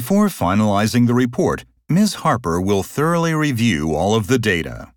Before finalizing the report, Ms. Harper will thoroughly review all of the data.